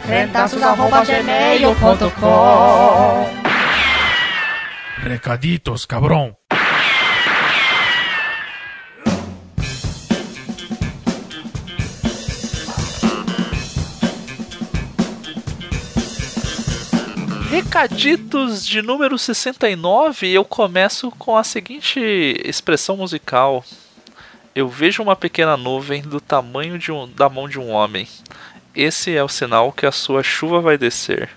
crentaços.gmail.com Recaditos, cabrão. Recaditos de número 69, eu começo com a seguinte expressão musical. Eu vejo uma pequena nuvem do tamanho de um, da mão de um homem. Esse é o sinal que a sua chuva vai descer.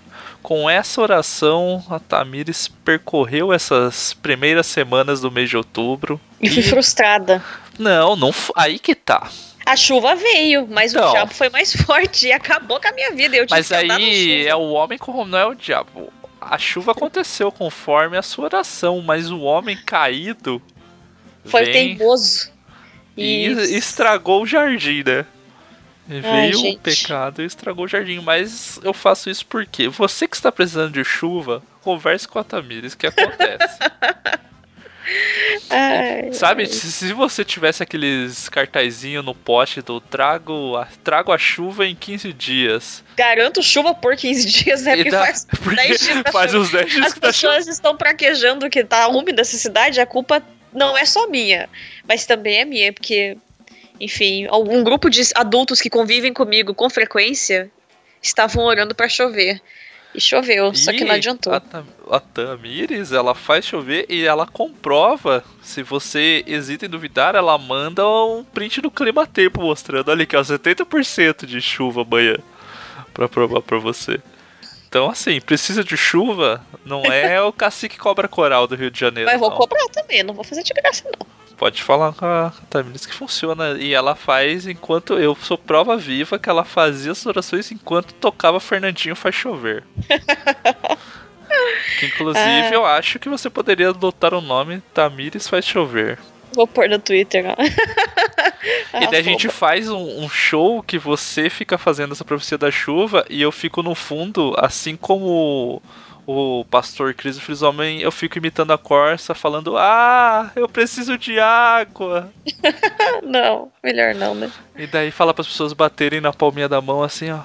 Com essa oração, a Tamires percorreu essas primeiras semanas do mês de outubro. E fui frustrada. Não, não. Aí que tá. A chuva veio, mas Então. o diabo foi mais forte e acabou com a minha vida. Eu Mas aí é o homem como não é o diabo. A chuva aconteceu conforme a sua oração, mas o homem caído Foi vem teimoso. e E estragou o jardim, né? Veio o gente. pecado e estragou o jardim. Mas eu faço isso porque você que está precisando de chuva, converse com a Tamires, que acontece. Ai, Sabe, se, se você tivesse aqueles cartazinhos no poste do trago a, trago a chuva em 15 dias. Garanto chuva por 15 dias, né? Porque dá- faz porque 10 dias tá faz uns 10 dias As tá pessoas estão praquejando que tá úmida essa cidade, a culpa não é só minha, mas também é minha, porque, enfim, algum grupo de adultos que convivem comigo com frequência estavam orando pra chover. E choveu, só que E não adiantou. A, a Tamires, ela faz chover e ela comprova. Se você hesita em duvidar, ela manda um print do clima tempo mostrando ali que é 70% de chuva amanhã pra provar pra você. Então, assim, precisa de chuva, não é o cacique cobra coral do Rio de Janeiro. Mas vou não. cobrar também, não vou fazer de graça, não. Pode falar com a Tamires que funciona. E ela faz enquanto. Eu sou prova viva que ela fazia as orações enquanto tocava Fernandinho Faz Chover. que inclusive Ah. eu acho que você poderia adotar o nome Tamires Faz Chover. Vou pôr no Twitter, e daí a gente faz um, um show que você fica fazendo essa profecia da chuva e eu fico no fundo, assim como o, pastor Cris Frisomem, eu fico imitando a Corsa, falando: Ah, eu preciso de água. Não, melhor não, né? E daí fala para as pessoas baterem na palminha da mão assim, ó.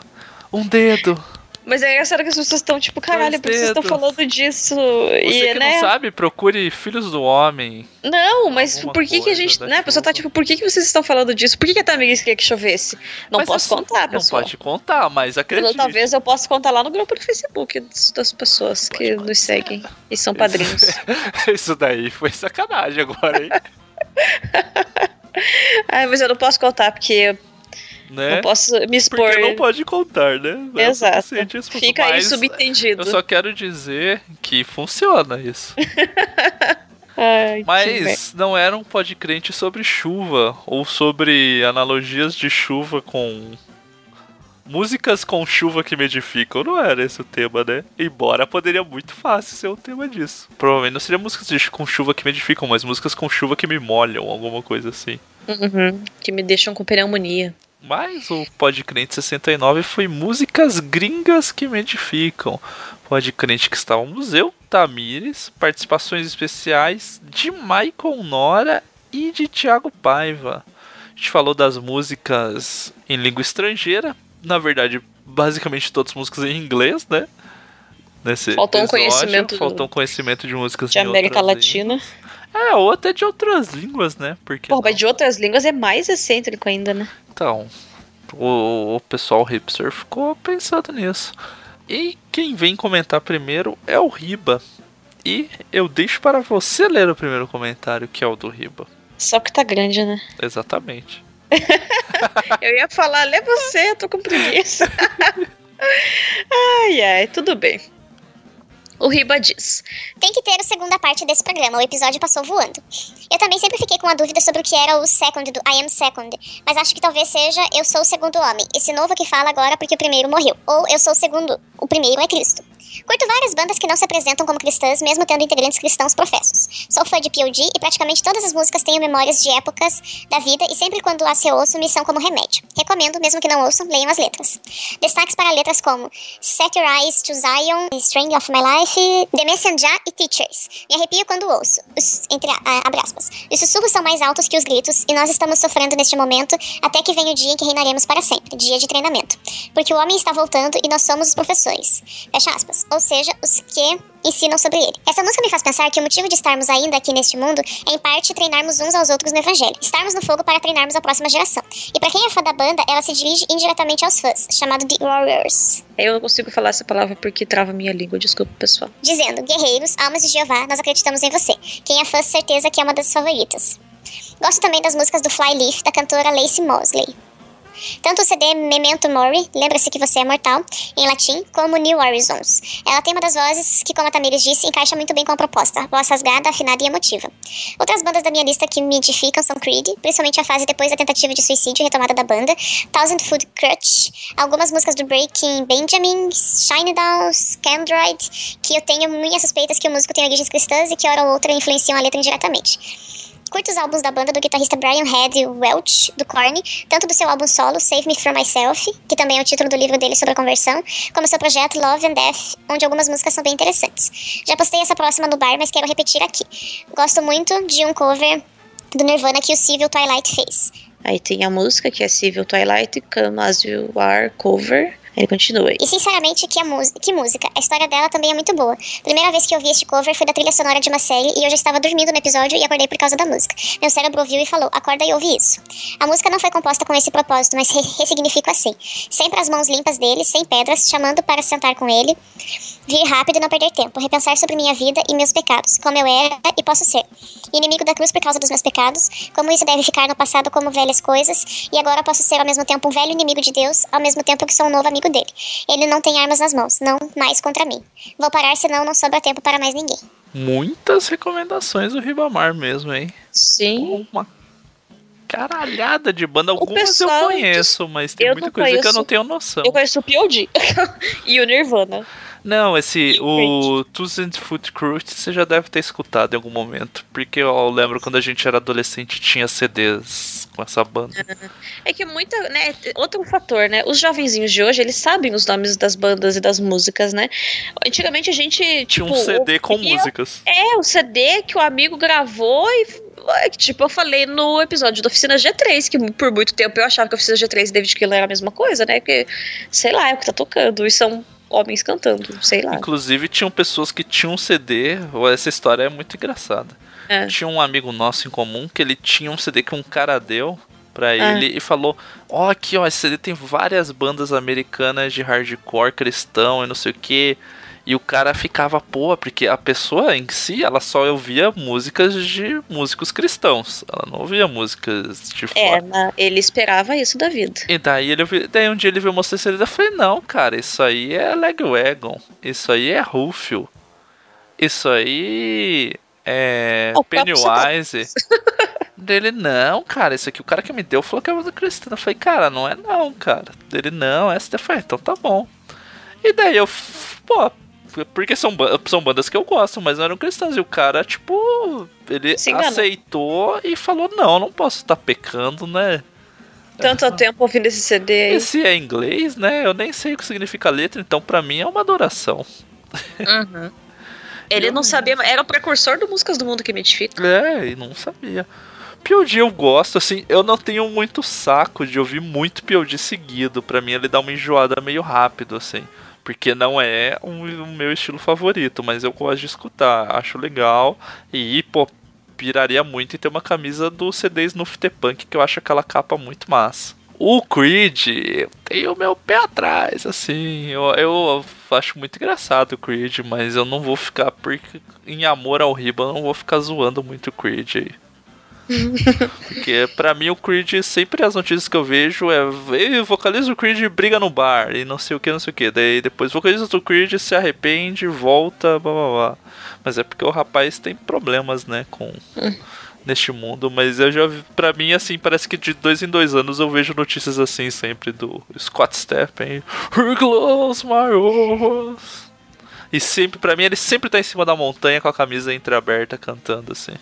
Um dedo. Mas é engraçado que as pessoas estão tipo, caralho, por que vocês estão falando disso? Você e, que né? não sabe, procure Filhos do Homem. Não, mas por que, que a gente. Né, a pessoa tá tipo, por que, que vocês estão falando disso? Por que, que a Tamiris queria que chovesse? Não Mas posso assim, contar, Não pessoal. pode contar, mas Ou acredite. Talvez eu possa contar lá no grupo do Facebook das, pessoas que nos seguem e são padrinhos. Isso daí foi sacanagem agora, hein? Ai, mas eu não posso contar porque né? não posso me expor. Porque não pode contar, né? Não é Exato. isso, Fica aí subentendido. Eu só quero dizer que funciona isso. Ai. Mas não era um podcrente sobre chuva ou sobre analogias de chuva com músicas com chuva que me edificam. Não era esse o tema, né? Embora poderia muito fácil ser o tema disso. Provavelmente não seria músicas de- com chuva que me edificam, mas músicas com chuva que me molham, alguma coisa assim. Uhum, que me deixam com pneumonia. Mas o Podcrente 69 foi músicas gringas que me edificam. Podcrente que estávamos eu, Tamires, participações especiais de Michael Nora e de Thiago Paiva. A gente falou das músicas em língua estrangeira, na verdade, basicamente todas as músicas em inglês, né? Nesse Faltou um episódio. conhecimento faltou um conhecimento de músicas De América Latina. línguas. É, ou até de outras línguas, né? Porque Pô, mas de outras línguas é mais excêntrico ainda, né? então, o, o pessoal hipster ficou pensando nisso. E quem vem comentar primeiro é o Riba. E eu deixo para você ler o primeiro comentário, que é o do Riba. Só que tá grande, né? Exatamente. Eu ia falar, lê você, eu tô com preguiça. ai, ai, tudo bem. O Riba diz: Tem que ter a segunda parte desse programa, o episódio passou voando. Eu também sempre fiquei com a dúvida sobre o que era o second do I am second, mas acho que talvez seja eu sou o segundo homem, esse novo que fala agora porque o primeiro morreu, ou eu sou o segundo, o primeiro é Cristo. Curto várias bandas que não se apresentam como cristãs, mesmo tendo integrantes cristãos professos. Sou fã de POD e praticamente todas as músicas tenho memórias de épocas da vida e sempre quando as reouço me são como remédio. Recomendo, mesmo que não ouçam, leiam as letras. Destaques para letras como Set Your Eyes to Zion, String of My Life, The Messenger e Teachers. Me arrepio quando ouço, os, entre aspas. Os sussurros são mais altos que os gritos e nós estamos sofrendo neste momento até que venha o dia em que reinaremos para sempre, dia de treinamento. Porque o homem está voltando e nós somos os professores. Fecha aspas. Ou seja, os que ensinam sobre ele. Essa música me faz pensar que o motivo de estarmos ainda aqui neste mundo é, em parte, treinarmos uns aos outros no evangelho. Estarmos no fogo para treinarmos a próxima geração. E para quem é fã da banda, ela se dirige indiretamente aos fãs, chamado de Warriors. Eu não consigo falar essa palavra porque trava minha língua, desculpa, pessoal. Dizendo, guerreiros, almas de Jeová, nós acreditamos em você. Quem é fã, certeza que é uma das favoritas. Gosto também das músicas do Flyleaf, da cantora Lacey Mosley. Tanto o CD Memento Mori, Lembra-se que você é mortal, em latim, como New Horizons. Ela tem uma das vozes que, como a Tamires disse, encaixa muito bem com a proposta, voz rasgada, afinada e emotiva. Outras bandas da minha lista que me edificam são Creed, principalmente a fase depois da tentativa de suicídio e retomada da banda, Thousand Foot Crutch, algumas músicas do Breaking Benjamin, Shine Down, Scandroid, que eu tenho minhas suspeitas que o músico tem origens cristãs e que hora ou outra influenciam a letra indiretamente. Curto os álbuns da banda do guitarrista Brian Head Welch, do Korn, tanto do seu álbum solo Save Me From Myself, que também é o título do livro dele sobre a conversão, como seu projeto Love and Death, onde algumas músicas são bem interessantes. Já postei essa próxima no bar, mas quero repetir aqui. Gosto muito de um cover do Nirvana que o Civil Twilight fez. Aí tem a música que é Civil Twilight, Come As You Are Cover. Ele continua. E sinceramente, que, que música. A história dela também é muito boa. Primeira vez que eu vi este cover foi da trilha sonora de uma série e eu já estava dormindo no episódio e acordei por causa da música. Meu cérebro ouviu e falou: acorda e ouve isso. A música não foi composta com esse propósito, mas re ressignifico assim. Sempre as mãos limpas dele, sem pedras, chamando para sentar com ele, vir rápido e não perder tempo, repensar sobre minha vida e meus pecados, como eu era e posso ser. Inimigo da cruz por causa dos meus pecados, como isso deve ficar no passado como velhas coisas, e agora posso ser ao mesmo tempo um velho inimigo de Deus, ao mesmo tempo que sou um novo amigo dele. Ele não tem armas nas mãos, não mais contra mim. Vou parar, senão não sobra tempo para mais ninguém. Muitas recomendações do Ribamar mesmo, hein? Sim. Uma caralhada de banda. Algumas pessoal, eu conheço, mas tem muita coisa conheço, que eu não tenho noção. Eu conheço o P.O.D. e o Nirvana. Não, esse, o Thousand Foot Cruise você já deve ter escutado em algum momento. Porque eu lembro quando a gente era adolescente tinha CDs com essa banda. É que muita, né, outro fator, né, os jovenzinhos de hoje, eles sabem os nomes das bandas e das músicas, né. Antigamente a gente, Tinha tipo... um CD com músicas. É, o CD que o amigo gravou e Tipo, eu falei no episódio da Oficina G3, que por muito tempo eu achava que a Oficina G3 e David Killer era a mesma coisa, né? Que, sei lá, é o que tá tocando. E são homens cantando, sei lá. Inclusive, tinham pessoas que tinham um CD. Essa história é muito engraçada. É. Tinha um amigo nosso em comum que ele tinha um CD que um cara deu pra é. ele e falou: Ó, oh, aqui, ó, esse CD tem várias bandas americanas de hardcore cristão e não sei o que. E o cara ficava, pô, porque a pessoa em si, ela só ouvia músicas de músicos cristãos. Ela não ouvia músicas de é, fora. É, ele esperava isso da vida. E daí, ele, daí um dia ele viu uma sinceridade e falei, não, cara, isso aí é Legwagon. Isso aí é Rufio. Isso aí é oh, Pennywise. dele, não, cara, isso aqui o cara que me deu falou que era do cristão. Eu falei, cara, não é não, cara. Dele, não, essa daí foi, então tá bom. E daí eu, pô, porque são, são bandas que eu gosto, mas não eram cristãs. E o cara, tipo, ele aceitou e falou: não, não posso estar tá pecando, né? Tanto tempo ouvindo esse CD aí. Esse é inglês, né? Eu nem sei o que significa letra, então para mim é uma adoração. Uhum. Ele eu não sabia, era o precursor do Músicas do Mundo que me edifica. É, e não sabia. POD eu gosto, assim, eu não tenho muito saco de ouvir muito POD seguido. Pra mim ele dá uma enjoada meio rápido, assim. Porque não é o um, um meu estilo favorito, mas eu gosto de escutar, acho legal. E, pô, piraria muito em ter uma camisa do CD Snuff The Punk, que eu acho aquela capa muito massa. O Creed, eu tenho meu pé atrás, assim. Eu, eu acho muito engraçado o Creed, mas eu não vou ficar, porque em amor ao Riba, eu não vou ficar zoando muito o Creed aí. Porque pra mim o Creed, sempre as notícias que eu vejo é vocaliza o Creed briga no bar e não sei o que, não sei o que. Daí depois vocaliza o Creed, se arrepende, volta, blá blá blá. Mas é porque o rapaz tem problemas, né, com neste mundo. Mas eu já vi, pra mim, assim, parece que de dois em dois anos eu vejo notícias assim sempre do Scott Steppen. Glows my E sempre, pra mim, ele sempre tá em cima da montanha com a camisa entreaberta cantando, assim.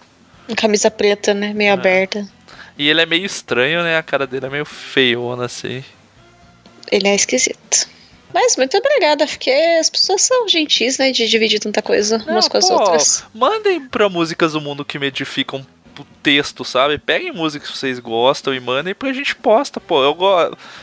Camisa preta, né? Meio é. aberta. E ele é meio estranho, né? A cara dele é meio feiona, assim. Ele é esquisito. Mas muito obrigada, porque as pessoas são gentis, né? De dividir tanta coisa Não, umas com as outras. Mandem pra músicas do mundo que me edificam o texto, sabe? Peguem músicas que vocês gostam e mandem pra gente posta, pô. Eu,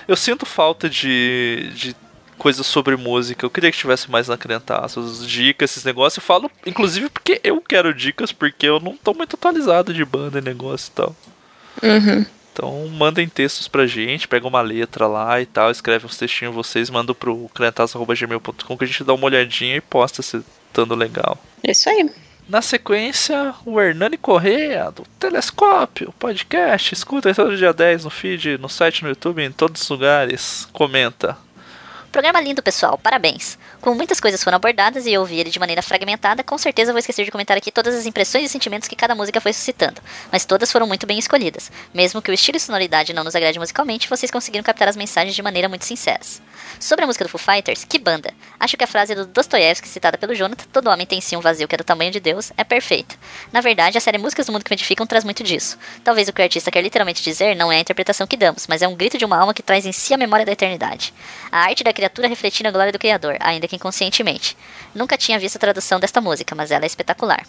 eu sinto falta de, de coisas sobre música. Eu queria que tivesse mais na Crentaços, dicas, esses negócios. Eu falo, inclusive, porque eu quero dicas, porque eu não tô muito atualizado de banda e negócio e tal. Uhum. Então mandem textos pra gente, pega uma letra lá e tal, escreve uns textinhos vocês, manda pro crentaço.gmail.com que a gente dá uma olhadinha e posta se estando legal. É isso aí. Na sequência, o Hernani Correia, do Telescópio, podcast. Escuta todo dia 10 no feed, no site, no YouTube, em todos os lugares. Comenta. Programa lindo, pessoal. Parabéns. Como muitas coisas foram abordadas e eu ouvi ele de maneira fragmentada, com certeza vou esquecer de comentar aqui todas as impressões e sentimentos que cada música foi suscitando, mas todas foram muito bem escolhidas. Mesmo que o estilo e sonoridade não nos agrade musicalmente, vocês conseguiram captar as mensagens de maneira muito sinceras. Sobre a música do Foo Fighters, que banda! Acho que a frase do Dostoiévski citada pelo Jonathan, todo homem tem sim um vazio que é do tamanho de Deus, é perfeita. Na verdade, a série Músicas do Mundo que Me Edificam traz muito disso. Talvez o que o artista quer literalmente dizer não é a interpretação que damos, mas é um grito de uma alma que traz em si a memória da eternidade. A arte da criatura refletindo a glória do Criador, ainda que inconscientemente. Nunca tinha visto a tradução desta música, mas ela é espetacular.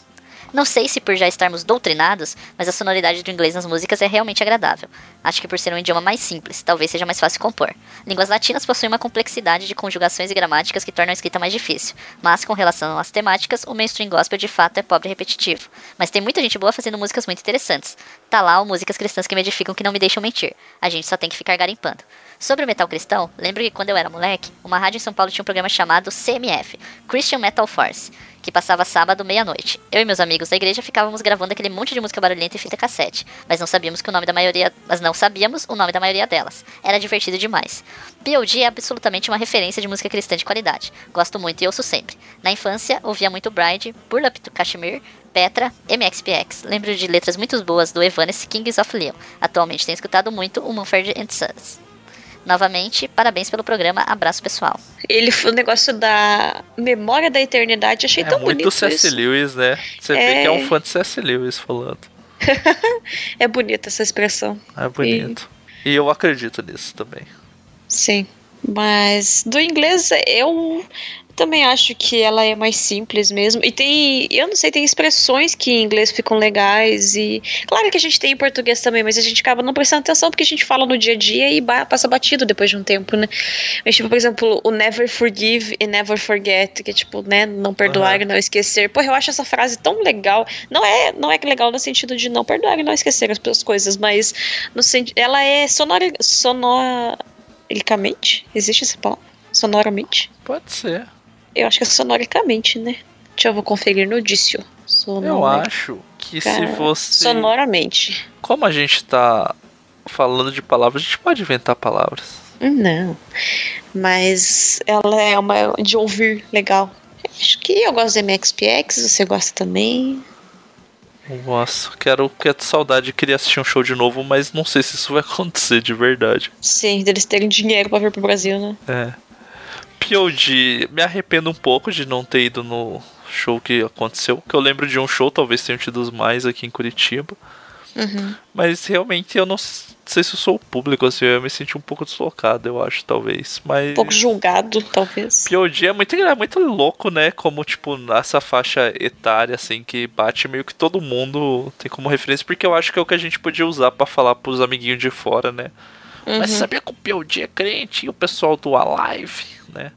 Não sei se por já estarmos doutrinados, mas a sonoridade do inglês nas músicas é realmente agradável. Acho que por ser um idioma mais simples, talvez seja mais fácil compor. Línguas latinas possuem uma complexidade de conjugações e gramáticas que tornam a escrita mais difícil, mas com relação às temáticas, o mainstream gospel de fato é pobre e repetitivo. Mas tem muita gente boa fazendo músicas muito interessantes. Tá lá o Músicas Cristãs que me edificam que não me deixam mentir. A gente só tem que ficar garimpando. Sobre o metal cristão, lembro que quando eu era moleque, uma rádio em São Paulo tinha um programa chamado CMF, Christian Metal Force, que passava sábado meia-noite. Eu e meus amigos da igreja ficávamos gravando aquele monte de música barulhenta e fita cassete, mas não sabíamos que o nome da maioria, mas não sabíamos o nome da maioria delas. Era divertido demais. POD é absolutamente uma referência de música cristã de qualidade. Gosto muito e ouço sempre. Na infância, ouvia muito Bride, Burla to Kashmir, Petra, MXPX. Lembro de letras muito boas do Evanescence Kings of Leon. Atualmente tenho escutado muito o Mumford Sons. Novamente, parabéns pelo programa. Abraço, pessoal. Ele foi o negócio da memória da eternidade. Achei é tão bonito. É muito C.S. Lewis, né? Você é... vê que é um fã de C.S. Lewis falando. é bonita essa expressão. É bonito. E... e eu acredito nisso também. Sim. Mas do inglês eu também acho que ela é mais simples mesmo. E tem, eu não sei, tem expressões que em inglês ficam legais. E claro que a gente tem em português também, mas a gente acaba não prestando atenção porque a gente fala no dia a dia e passa batido depois de um tempo, né? Mas, tipo, por exemplo, o never forgive e never forget, que é tipo, né, não perdoar uhum. e não esquecer. Pô, eu acho essa frase tão legal. Não é, não é legal no sentido de não perdoar e não esquecer as, as coisas, mas no ela é sonora, sonoricamente. Existe essa palavra? Sonoramente? Pode ser. Eu acho que é sonoricamente, né? Deixa eu vou conferir no dício. Sonor... Eu acho que se você. Sonoramente. Como a gente tá falando de palavras, a gente pode inventar palavras. Não. Mas ela é uma de ouvir legal. Acho que eu gosto do MXPX, você gosta também. Nossa, quero, quero saudade, queria assistir um show de novo, mas não sei se isso vai acontecer de verdade. Sim, deles terem dinheiro pra vir pro Brasil, né? É. POD, me arrependo um pouco de não ter ido no show que aconteceu. Que eu lembro de um show, talvez tenha tido os mais aqui em Curitiba. Uhum. Mas realmente eu não sei se eu sou o público, assim, eu me senti um pouco deslocado, eu acho, talvez. Mas... Um pouco julgado, talvez. POD é muito, é muito louco, né? Como, tipo, nessa faixa etária, assim, que bate meio que todo mundo tem como referência, porque eu acho que é o que a gente podia usar para falar pros amiguinhos de fora, né? Uhum. Mas sabia que o POD é crente e o pessoal do Alive, né?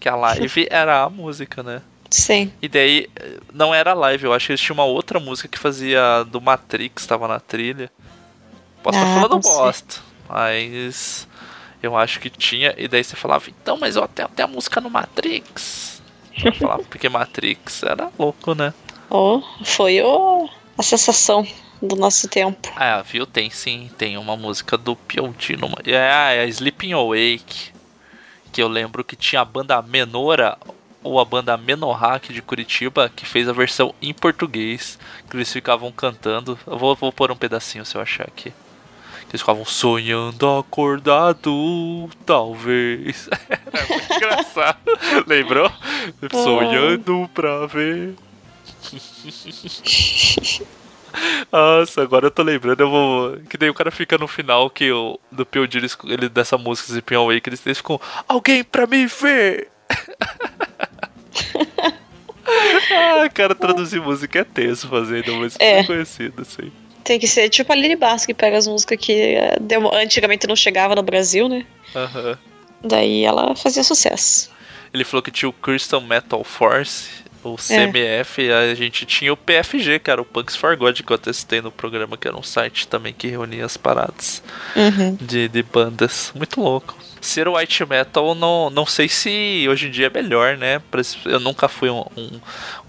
Que a live era a música, né? Sim. E daí, não era live, eu acho que eles tinham uma outra música que fazia do Matrix, tava na trilha. Posso estar ah, falando bosta, mas eu acho que tinha. E daí você falava, então, mas eu até, até a música no Matrix. Eu falava, porque Matrix era louco, né? Oh, foi o... a sensação do nosso tempo. Ah, viu? Tem sim, tem uma música do P.O.D. numa. É, é Sleeping Awake. Que eu lembro que tinha a banda Menora, ou a banda Menorhack de Curitiba, que fez a versão em português. Que eles ficavam cantando. Eu vou, vou pôr um pedacinho se eu achar aqui. Eles ficavam sonhando acordado, talvez. Era muito engraçado. Lembrou? Sonhando pra ver. Nossa, agora eu tô lembrando, eu vou. Que daí o cara fica no final que o do P.O.D. Ele, dessa música Zipping Away, que eles, eles ficam. Alguém pra me ver! ah, cara, traduzir música é tenso fazendo música É. conhecida, assim. Tem que ser tipo a Lily Bass, que pega as músicas que eh, antigamente não chegava no Brasil, né? Aham. Daí ela fazia sucesso. Ele falou que tinha o Crystal Metal Force. O CMF, e a gente tinha o PFG, cara, o Punks for God, que eu testei no programa, que era um site também que reunia as paradas Uhum. de, de bandas. Muito louco. Ser o white metal, não, não sei se hoje em dia é melhor, né? Eu nunca fui um- um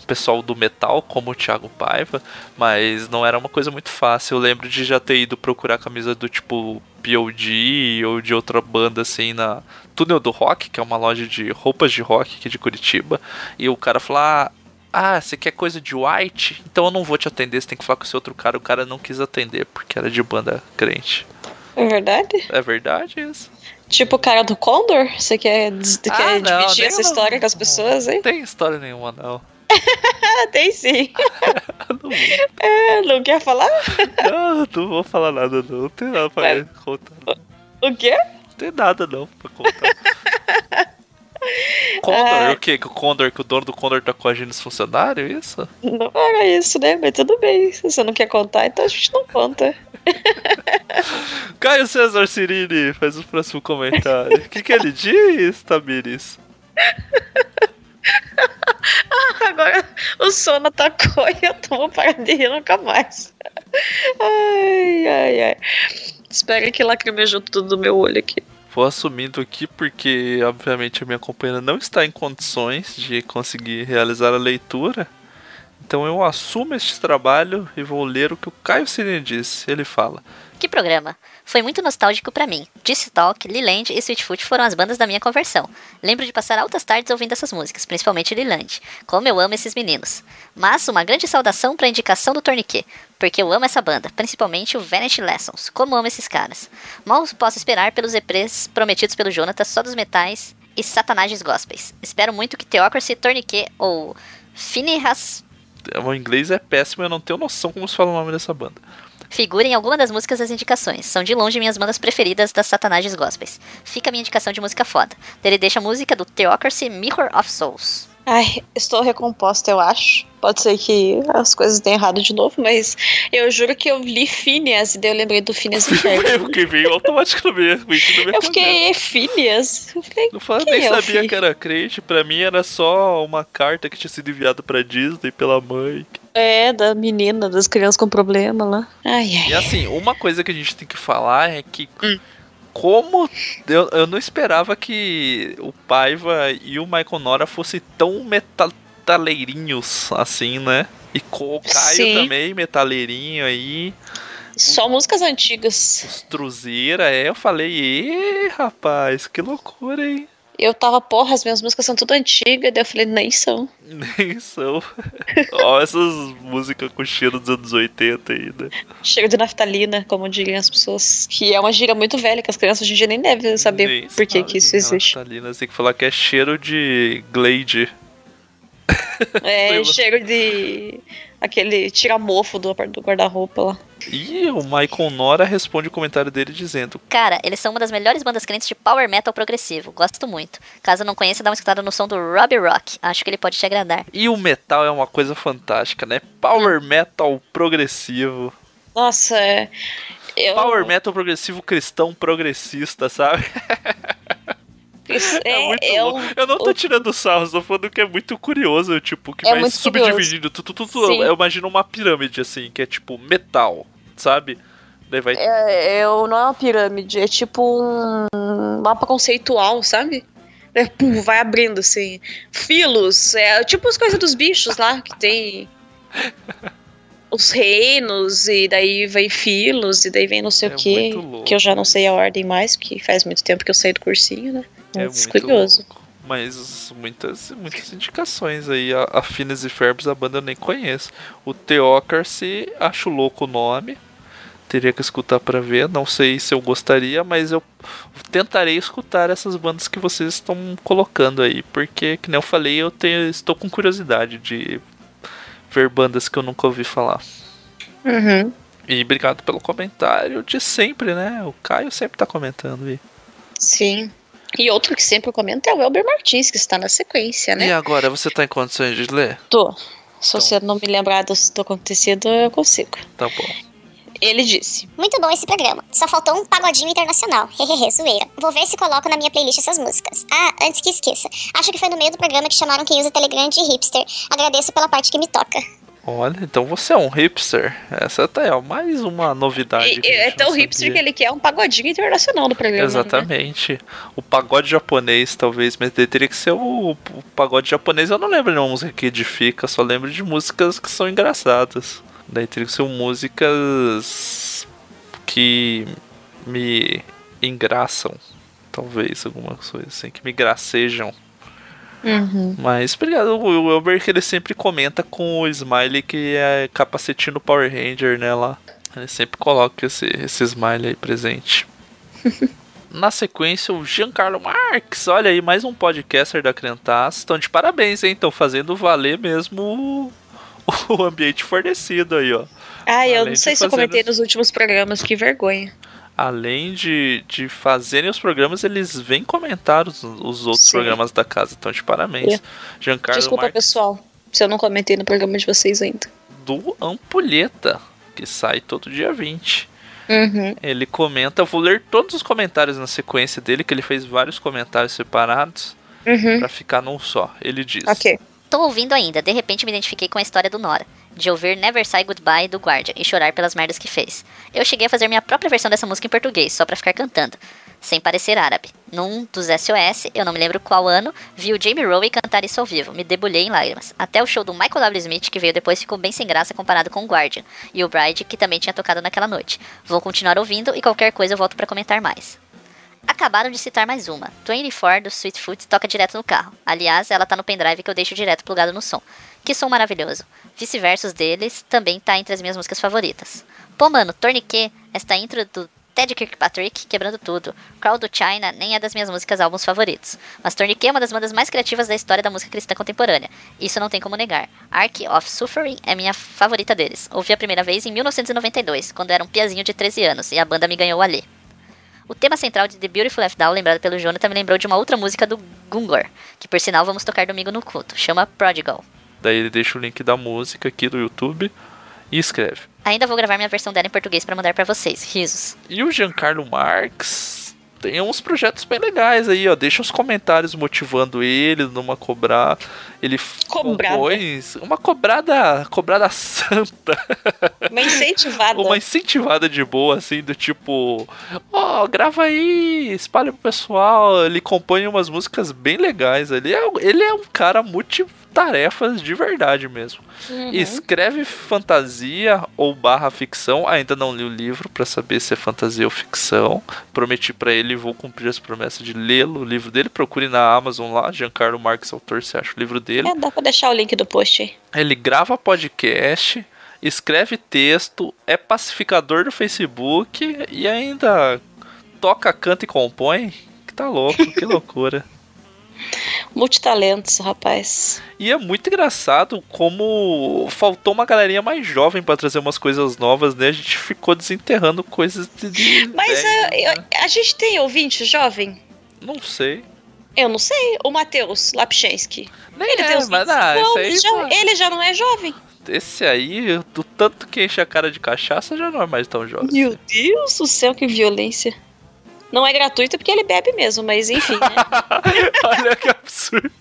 pessoal do metal como o Thiago Paiva, mas não era uma coisa muito fácil. Eu lembro de já ter ido procurar camisa do tipo POD ou de outra banda assim na Túnel do Rock, que é uma loja de roupas de rock aqui de Curitiba, e o cara falar. Ah, você quer coisa de white? Então eu não vou te atender, você tem que falar com esse outro cara. O cara não quis atender, porque era de banda crente. É verdade? É verdade isso? Tipo o cara do Condor? Você quer, Ah, quer não, dividir essa não- história com as pessoas, hein? Não tem história nenhuma, não. Tem sim. Não, É, não quer falar? não, não vou falar nada, não. Não tem nada pra Vai. contar. O quê? Não tem nada, não, pra contar. Condor, Ah. o quê? Que o Condor, que o dono do Condor tá coagindo os funcionários, isso? Não era isso, né? Mas tudo bem. Se você não quer contar, então a gente não conta. Caio César Cirini faz o próximo comentário. O que, que ele diz, Tamires? Agora o sono atacou e eu tô vou parar de rir nunca mais. Ai, ai, ai. Espera que lacrimejou tudo do meu olho aqui. Vou assumindo aqui porque, obviamente, a minha companheira não está em condições de conseguir realizar a leitura. Então eu assumo este trabalho e vou ler o que o Caio Cirini disse. Ele fala: Que programa? Foi muito nostálgico pra mim. Disse Talk, Liland e Sweetfoot foram as bandas da minha conversão. Lembro de passar altas tardes ouvindo essas músicas, principalmente Liland. Como eu amo esses meninos. Mas uma grande saudação pra indicação do Tourniquet, porque eu amo essa banda, principalmente o Vanity Lessons. Como amo esses caras. Mal posso esperar pelos EPs prometidos pelo Jonathan só dos metais e satanagens gospels. Espero muito que Theocracy, Tourniquet ou Finneas O inglês é péssimo, eu não tenho noção como se fala o nome dessa banda. Figurem alguma das músicas das indicações. São de longe minhas bandas preferidas das Satanages Gospels. Fica a minha indicação de música foda. Ele deixa a música do Theocracy Mirror of Souls. Ai, estou recomposta, eu acho. Pode ser que as coisas tenham errado de novo, mas eu juro que eu li Phineas e daí eu lembrei do Phineas e Ferb. o que veio automaticamente Eu fiquei, Phineas? Eu falei, Não fala, nem é sabia que era crente, pra mim era só uma carta que tinha sido enviada pra Disney pela mãe. É, da menina, das crianças com problema lá. Ai, ai. E assim, uma coisa que a gente tem que falar é que Hum. Como eu, eu não esperava que o Paiva e o Michael Nora fossem tão metaleirinhos assim, né? E com o Caio Sim. também, metaleirinho aí. Só músicas antigas. Os Truzeira, é, eu falei, ê, rapaz, que loucura, hein? Eu tava, porra, as minhas músicas são tudo antigas, daí eu falei, nem são. Nem são. Ó, essas músicas com cheiro dos anos 80 ainda. Cheiro de naftalina, como diriam as pessoas. Que é uma gíria muito velha, que as crianças hoje em dia nem devem saber Nem por que, que isso que existe. Naftalina, você tem que falar que é cheiro de Glade. É, cheiro de. Aquele tiramofo do, do guarda-roupa lá. E o Michael Nora responde o comentário dele dizendo: Cara, eles são uma das melhores bandas crentes de power metal progressivo. Gosto muito. Caso não conheça, dá uma escutada no som do Robbie Rock. Acho que ele pode te agradar. E o metal é uma coisa fantástica, né? Power metal progressivo. Nossa, é. Eu, Power metal progressivo cristão progressista, sabe? Isso É, é, muito eu, louco. Eu não tô tirando sarro, tô falando que é muito curioso, tipo, que É vai subdividindo. Tu, tu, tu, tu- eu imagino uma pirâmide, assim, que é tipo metal, sabe? Daí vai. é, eu não é uma pirâmide, é tipo um mapa conceitual, sabe? É, pum, vai abrindo assim. Filos, é tipo as coisas dos bichos lá, que tem os reinos, e daí vem filos, e daí vem não sei É o que. Que eu já não sei a ordem mais, que faz muito tempo que eu saí do cursinho, né? É muito curioso. louco. Mas muitas, muitas indicações aí. A, a e Ferbs, a banda eu nem conheço. O Theocracy, acho louco o nome. Teria que escutar para ver. Não sei se eu gostaria, mas eu tentarei escutar essas bandas que vocês estão colocando aí. Porque, que nem eu falei, eu tenho, estou com curiosidade de ver bandas que eu nunca ouvi falar. Uhum. E obrigado pelo comentário de sempre, né? O Caio sempre tá comentando. Sim. E outro que sempre comenta é o Elber Martins, que está na sequência, né? E agora, você tá em condições de ler? Tô. Se Então. você não me lembrar do, do acontecido, eu consigo. Tá bom. Ele disse: Muito bom esse programa. Só faltou um pagodinho internacional. Hehehe, zoeira. Vou ver se coloco na minha playlist essas músicas. Ah, antes que esqueça. Acho que foi no meio do programa que chamaram quem usa Telegram de hipster. Agradeço pela parte que me toca. Olha, então você é um hipster. Essa tá ó, mais uma novidade. E- é tão hipster sabia. que ele quer um pagodinho internacional do programa. né? Exatamente. O pagode japonês, talvez, mas daí teria que ser o, o pagode japonês. Eu não lembro de uma música que edifica, só lembro de músicas que são engraçadas. Daí teria que ser músicas que me engraçam. Talvez, alguma coisa assim, que me gracejam. Uhum. Mas obrigado, o Elber que ele sempre comenta com o Smiley que é capacetinho Power Ranger, né, lá. Ele sempre coloca esse, esse Smiley aí presente. Na sequência, o Giancarlo Marques. Olha aí, mais um podcaster da Crentaz. Estão de parabéns, hein? Estão fazendo valer mesmo o, o ambiente fornecido aí, ó. Ah, eu Além não sei se eu comentei os- nos últimos programas, que vergonha. Além de, de fazerem os programas, eles vêm comentar os, os outros Sim. programas da casa. Então, de parabéns. É. Giancarlo Desculpa, Marques. pessoal, se eu não comentei no programa de vocês ainda. do Ampulheta, que sai todo dia 20. Uhum. Ele comenta, eu vou ler todos os comentários na sequência dele, que ele fez vários comentários separados Uhum. pra ficar num só. Ele diz: Ok. Tô ouvindo ainda, de repente me identifiquei com a história do Nora, de ouvir Never Say Goodbye do Guardian e chorar pelas merdas que fez. Eu cheguei a fazer minha própria versão dessa música em português, só pra ficar cantando, sem parecer árabe. Num dos SOS, eu não me lembro qual ano, vi o Jamie Rowe cantar isso ao vivo, me debulhei em lágrimas. Até o show do Michael W. Smith, que veio depois, ficou bem sem graça comparado com o Guardian, e o Bride, que também tinha tocado naquela noite. Vou continuar ouvindo e qualquer coisa eu volto pra comentar mais. Acabaram de citar mais uma. 24 do Sweetfoot toca direto no carro. Aliás, ela tá no pendrive que eu deixo direto plugado no som. Que som maravilhoso. Vice-versos deles também tá entre as minhas músicas favoritas. Pô, mano, Tourniquet, esta intro do Ted Kirkpatrick quebrando tudo. Crawl do China nem é das minhas músicas álbuns favoritos. Mas Tourniquet é uma das bandas mais criativas da história da música cristã contemporânea. Isso não tem como negar. Ark of Suffering é minha favorita deles. Ouvi a primeira vez em 1992, quando era um piazinho de 13 anos, e a banda me ganhou ali. O tema central de The Beautiful Left Down, lembrado pelo Jonathan, me lembrou de uma outra música do Gungor, que por sinal vamos tocar domingo no culto, chama Prodigal. Daí ele deixa o link da música aqui do YouTube e escreve. Ainda vou gravar minha versão dela em português pra mandar pra vocês. Risos. E o Giancarlo Marx tem uns projetos bem legais aí, ó. Deixa os comentários motivando ele numa cobrar. Ele Cobrada. uma cobrada, cobrada santa. Uma incentivada. uma incentivada de boa, assim, do tipo, ó, grava aí, espalha pro pessoal. Ele compõe umas músicas bem legais. Ele é, ele é um cara multitarefas de verdade mesmo. Uhum. Escreve fantasia ou barra ficção. Ainda não li o livro pra saber se é fantasia ou ficção. Prometi pra ele, vou cumprir as promessas de lê-lo, o livro dele. Procure na Amazon lá, Giancarlo Marques, autor, você acha o livro dele. É, dá pra deixar o link do post aí. Ele grava podcast, escreve texto, é pacificador do Facebook e ainda toca, canta e compõe. Que tá louco, que loucura. Multitalentos, rapaz. E é muito engraçado como faltou uma galerinha mais jovem pra trazer umas coisas novas, né? A gente ficou desenterrando coisas de. de Mas velhos, é, né? eu- a gente tem ouvinte jovem? Não sei. Eu não sei. O Matheus Lapchensky. Nem Ele é, tem uns mas 25 ah, esse anos, aí, já- pô, ele já não é jovem. esse aí, do tanto que enche a cara de cachaça, já não é mais tão jovem. Meu Deus do céu, que violência. Não é gratuito porque ele bebe mesmo, mas enfim, né? Olha que absurdo.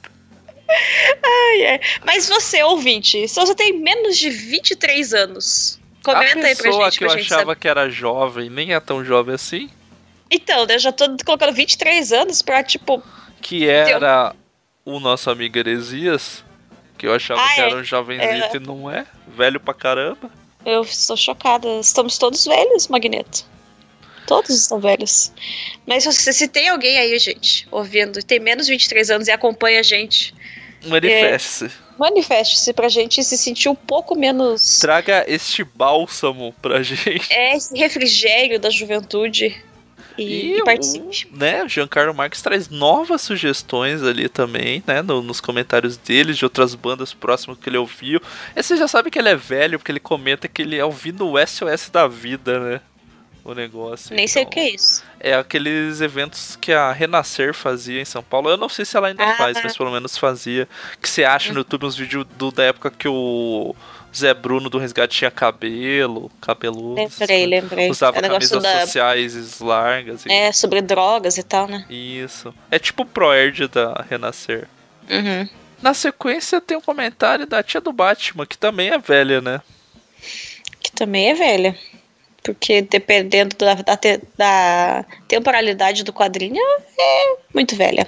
Ai, é. Mas você, ouvinte, se você tem menos de 23 anos, comenta a aí pra pessoa gente, que pra eu gente achava saber. que era jovem nem é tão jovem assim, Então, eu já tô colocando 23 anos pra, tipo, que era o nosso amigo Heresias, que eu achava Ah, que é. era um jovenzito e não é, velho pra caramba. eu estou chocada. Estamos todos velhos, Magneto. Todos estão velhos. Mas se, se tem alguém aí, gente, ouvindo, tem menos de 23 anos e acompanha a gente, Manifeste-se. Manifeste-se pra gente se sentir um pouco menos. Traga este bálsamo pra gente. É, esse refrigério da juventude. E, e participe. O, né, Giancarlo Marques traz novas sugestões ali também, né? No, nos comentários dele, de outras bandas próximas que ele ouviu. E você já sabe que ele é velho, porque ele comenta que ele é ouvindo o SOS da vida, né? O negócio. Nem então, sei o que é isso. É aqueles eventos que a Renascer fazia em São Paulo. Eu não sei se ela ainda ah, faz, mas pelo menos fazia. Que você acha no YouTube uns vídeos do, da época que o Zé Bruno do Resgate tinha cabelo, cabeludo. Lembrei, lembrei. Usava é camisas da... sociais largas. E... É, sobre drogas e tal, né? Isso. É tipo o Proerd da Renascer. Uhum. Na sequência tem um comentário da tia do Batman, que também é velha, né? Que também é velha. Porque dependendo da, da, da temporalidade do quadrinho, é muito velha.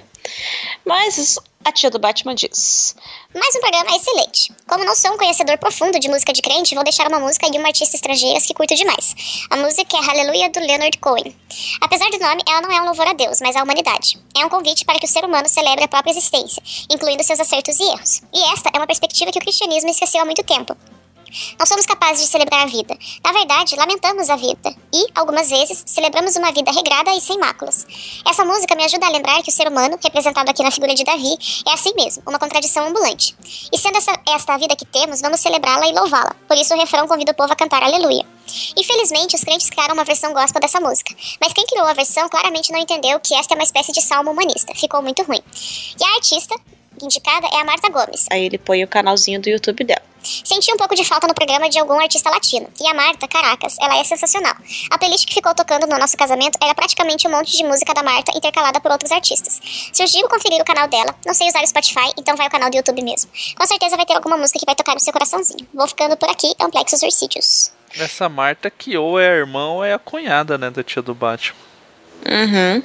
Mas a tia do Batman diz: Mais um programa excelente. Como não sou um conhecedor profundo de música de crente, vou deixar uma música de uma artista estrangeira que curto demais. A música é Hallelujah do Leonard Cohen. Apesar do nome, ela não é um louvor a Deus, mas à humanidade. É um convite para que o ser humano celebre a própria existência, incluindo seus acertos e erros. E esta é uma perspectiva que o cristianismo esqueceu há muito tempo. Não somos capazes de celebrar a vida. Na verdade, lamentamos a vida. E, algumas vezes, celebramos uma vida regrada e sem máculas. Essa música me ajuda a lembrar que o ser humano, representado aqui na figura de Davi, é assim mesmo, uma contradição ambulante. E sendo essa, esta a vida que temos, vamos celebrá-la e louvá-la. Por isso o refrão convida o povo a cantar aleluia. Infelizmente, os crentes criaram uma versão gospel dessa música, mas quem criou a versão claramente não entendeu que esta é uma espécie de salmo humanista. Ficou muito ruim. E a artista, indicada é a Marta Gomes. Aí ele põe o canalzinho do YouTube dela. Senti um pouco de falta no programa de algum artista latino. E a Marta, caracas, ela é sensacional. A playlist que ficou tocando no nosso casamento era praticamente um monte de música da Marta intercalada por outros artistas. Surgiu conferir o canal dela, não sei usar o Spotify, então vai ao canal do YouTube mesmo. Com certeza vai ter alguma música que vai tocar no seu coraçãozinho. Vou ficando por aqui, Amplexos Ursídeos. Essa Marta que ou é a irmã ou é a cunhada, né, da tia do Batman. Uhum.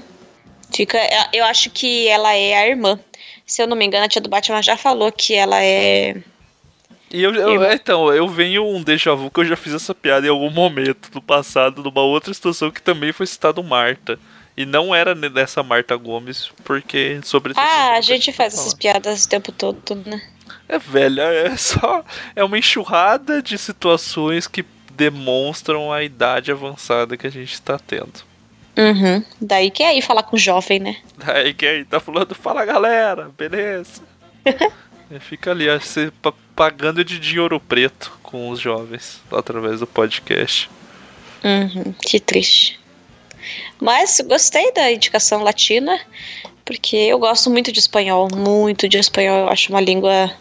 Fica, eu acho que ela é a irmã. Se eu não me engano, a tia do Batman já falou que ela é. E eu, eu então, eu venho um déjà vu que eu já fiz essa piada em algum momento do passado, numa outra situação que também foi citado Marta. E não era nessa Marta Gomes, porque sobre Ah, a gente faz essas piadas o tempo todo, né? É velha, é só. É uma enxurrada de situações que demonstram a idade avançada que a gente está tendo. Uhum. Daí que é ir falar com o jovem, né? Daí que é ir, tá falando, fala galera, beleza. Fica ali, você pagando de dinheiro preto com os jovens através do podcast. Uhum, que triste. Mas gostei da indicação latina, porque eu gosto muito de espanhol, muito de espanhol. Eu acho uma língua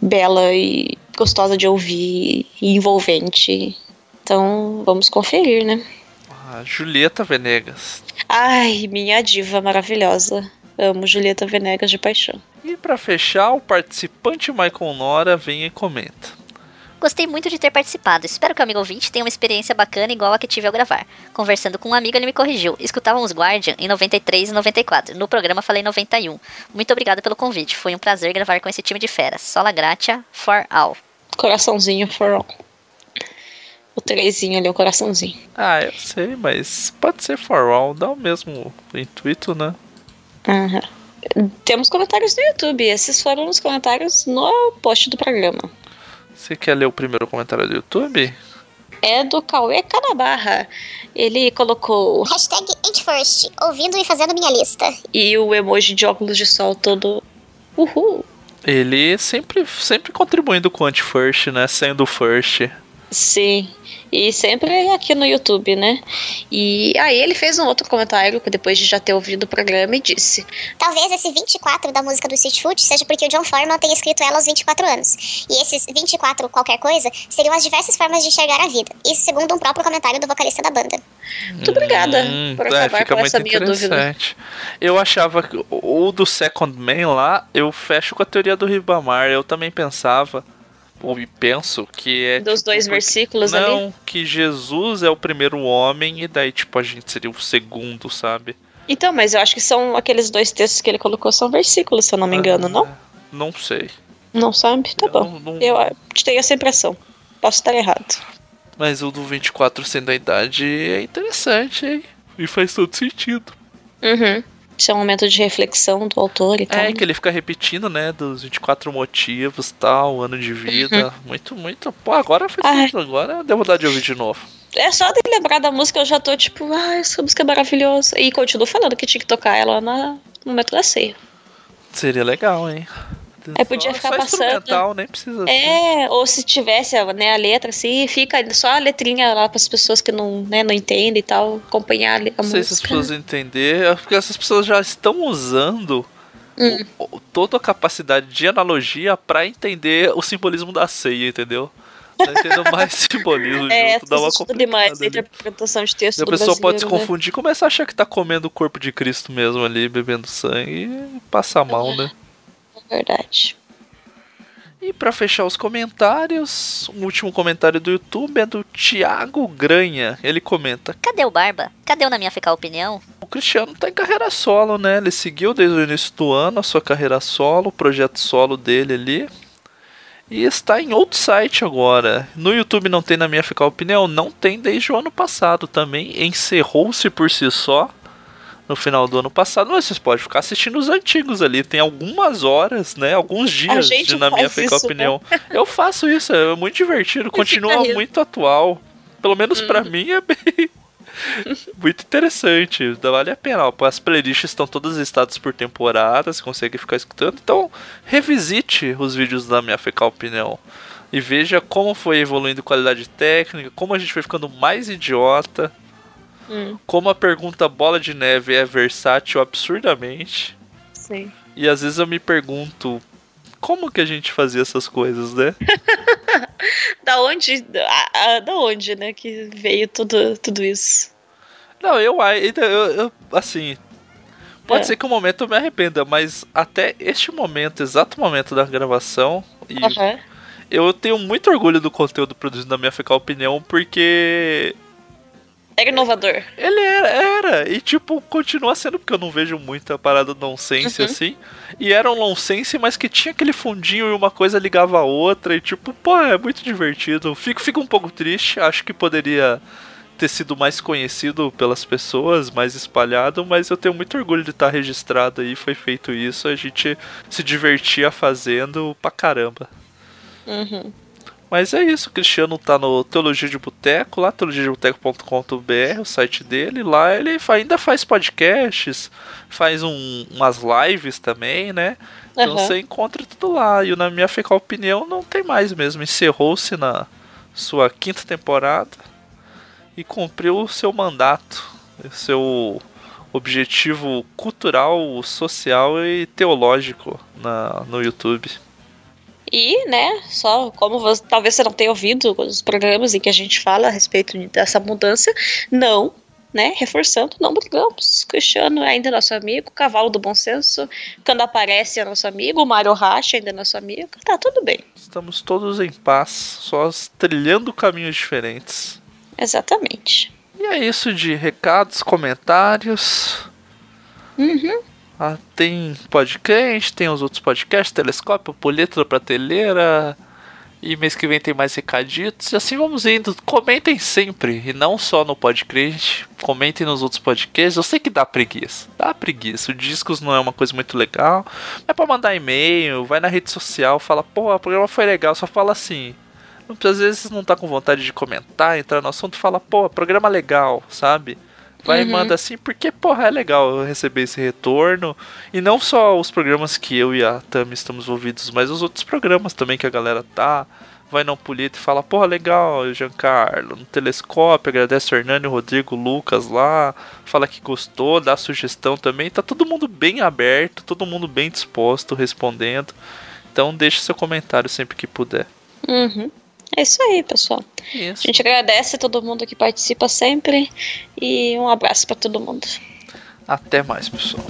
bela e gostosa de ouvir e envolvente. Então vamos conferir, né? A Julieta Venegas. Ai, minha diva maravilhosa. Amo Julieta Venegas de paixão. E para fechar, o participante Michael Nora vem e comenta. Gostei muito de ter participado. Espero que o amigo ouvinte tenha uma experiência bacana igual a que tive ao gravar. Conversando com um amigo, ele me corrigiu. Escutávamos Guardian em 93 e 94. No programa falei 91. Muito obrigado pelo convite. Foi um prazer gravar com esse time de feras. Sola gratia for all. Coraçãozinho for all o trezinho ali, o coraçãozinho. Ah, eu sei, mas pode ser for all, dá o mesmo intuito, né? Uhum. Temos comentários no YouTube, esses foram os comentários no post do programa. Você quer ler o primeiro comentário do YouTube? É do Cauê Canabarra. Ele colocou. Hashtag First, ouvindo e fazendo minha lista. E o emoji de óculos de sol todo. Uhul! Ele sempre, sempre contribuindo com o Anti-First, né? Sendo o First. Sim. E sempre aqui no YouTube, né? E aí ele fez um outro comentário depois de já ter ouvido o programa e disse: Talvez esse 24 da música do Street Food seja porque o John Foreman tenha escrito ela aos 24 anos. E esses 24 qualquer coisa seriam as diversas formas de enxergar a vida. Isso segundo um próprio comentário do vocalista da banda. Muito obrigada hum, por é, acabar com essa minha dúvida. Eu achava que o do Second Man lá, eu fecho com a teoria do Ribamar. Eu também pensava ou penso que é. Dos tipo, dois versículos não, ali? Não, que Jesus é o primeiro homem e daí, tipo, a gente seria o segundo, sabe? Então, mas eu acho que são aqueles dois textos que ele colocou, são versículos, se eu não me engano, ah, não? Não sei. Não sabe? Tá eu bom. Não, não... Eu tenho essa impressão. Posso estar errado. Mas o do 24 sendo a idade é interessante, hein? E faz todo sentido. Uhum. Isso é um momento de reflexão do autor e tal. É, que ele fica repetindo, né, dos 24 motivos tal, ano de vida. Muito, muito. Pô, agora foi Ai. tudo, agora deu vontade de ouvir de novo. É só de lembrar da música, eu já tô tipo, ah, essa música é maravilhosa. E continuo falando que tinha que tocar ela na, no momento da ceia. Seria legal, hein? Aí podia Só- ficar só passando. nem precisa. É, ou se tivesse né, a letra assim, fica só a letrinha lá para as pessoas que não, né, não entendem e tal, acompanhar a Não sei se as música. pessoas entenderem, é porque essas pessoas já estão usando Hum. o- toda a capacidade de analogia pra entender o simbolismo da ceia, entendeu? Tá entendendo mais simbolismo É, junto, dá uma tudo demais, complicada a interpretação de texto a pessoa pode se né? confundir e começar a achar que tá comendo o corpo de Cristo mesmo ali, bebendo sangue e passar mal, né? Verdade. E pra fechar os comentários, um último comentário do YouTube é do Thiago Granha. Ele comenta: Cadê o Barba? Cadê o Na Minha Fecal Opinião? O Cristiano tá em carreira solo, né? Ele seguiu desde o início do ano a sua carreira solo, o projeto solo dele ali. E está em outro site agora. No YouTube não tem na minha ficar opinião, não tem desde o ano passado também. Encerrou-se por si só no final do ano passado, mas vocês podem ficar assistindo os antigos ali. Tem algumas horas, né? Alguns dias de na minha ficar isso, né? opinião. Eu faço isso, é muito divertido, continua muito atual. Pelo menos pra Uhum. mim é bem muito interessante, vale a pena. As playlists estão todas listadas por temporada, você consegue ficar escutando. Então, revisite os vídeos da minha fecal opinião e veja como foi evoluindo qualidade técnica, como a gente foi ficando mais idiota, Hum, como a pergunta bola de neve é versátil absurdamente. sim. E às vezes eu me pergunto como que a gente fazia essas coisas, né? Da onde, da, da onde, né, que veio tudo, tudo isso? Não, eu, ai- eu, eu assim, pode É. ser que um momento eu me arrependa, mas até este momento, exato momento da gravação, e Aham. eu tenho muito orgulho do conteúdo produzido na minha fecal opinião, porque Era inovador. ele era, era, e tipo, continua sendo, porque eu não vejo muita parada nonsense Uhum. assim, e era um nonsense, mas que tinha aquele fundinho e uma coisa ligava a outra, e tipo, pô, é muito divertido. Fico, fico um pouco triste, acho que poderia ter sido mais conhecido pelas pessoas, mais espalhado, mas eu tenho muito orgulho de estar registrado aí, foi feito isso, a gente se divertia fazendo pra caramba. Uhum. Mas é isso, o Cristiano tá no Teologia de Boteco, lá teologiadeboteco.com.br, o site dele. Lá ele ainda faz podcasts, faz um- umas lives também, né? Então Aham. você encontra tudo lá. E o na minha fecal opinião não tem mais mesmo. Encerrou-se na sua quinta temporada e cumpriu o seu mandato, o seu objetivo cultural, social e teológico na, no YouTube. E, né, só como você, talvez você não tenha ouvido os programas em que a gente fala a respeito dessa mudança, não, né, reforçando, não brigamos. Cristiano é ainda nosso amigo, Cavalo do Bom Senso, quando aparece é nosso amigo, o Mário Racha ainda é nosso amigo, tá tudo bem. Estamos todos em paz, só trilhando caminhos diferentes. Exatamente. E é isso de recados, comentários. Uhum. Ah, tem podcast, tem os outros podcasts, Telescópio, Poleta da Prateleira. E mês que vem tem mais recaditos. E assim vamos indo. Comentem sempre. E não só no podcast. Comentem nos outros podcasts. Eu sei que dá preguiça. Dá preguiça. O discos não é uma coisa muito legal. É pra mandar e-mail, vai na rede social, fala, pô, o programa foi legal. Só fala assim. Às vezes não tá com vontade de comentar, entrar no assunto, fala, pô, programa legal, sabe? Vai e Uhum. manda assim, porque, porra, é legal eu receber esse retorno. E não só os programas que eu e a Tami estamos envolvidos, mas os outros programas também que a galera tá. Vai não polita e fala, porra, legal, Giancarlo, no telescópio, agradece o Hernani, o Rodrigo, o Lucas lá, fala que gostou, dá sugestão também. Tá todo mundo bem aberto, todo mundo bem disposto, respondendo. Então deixe seu comentário sempre que puder. Uhum. É isso aí, pessoal. Isso. A gente agradece a todo mundo que participa sempre e um abraço pra todo mundo. Até mais, pessoal.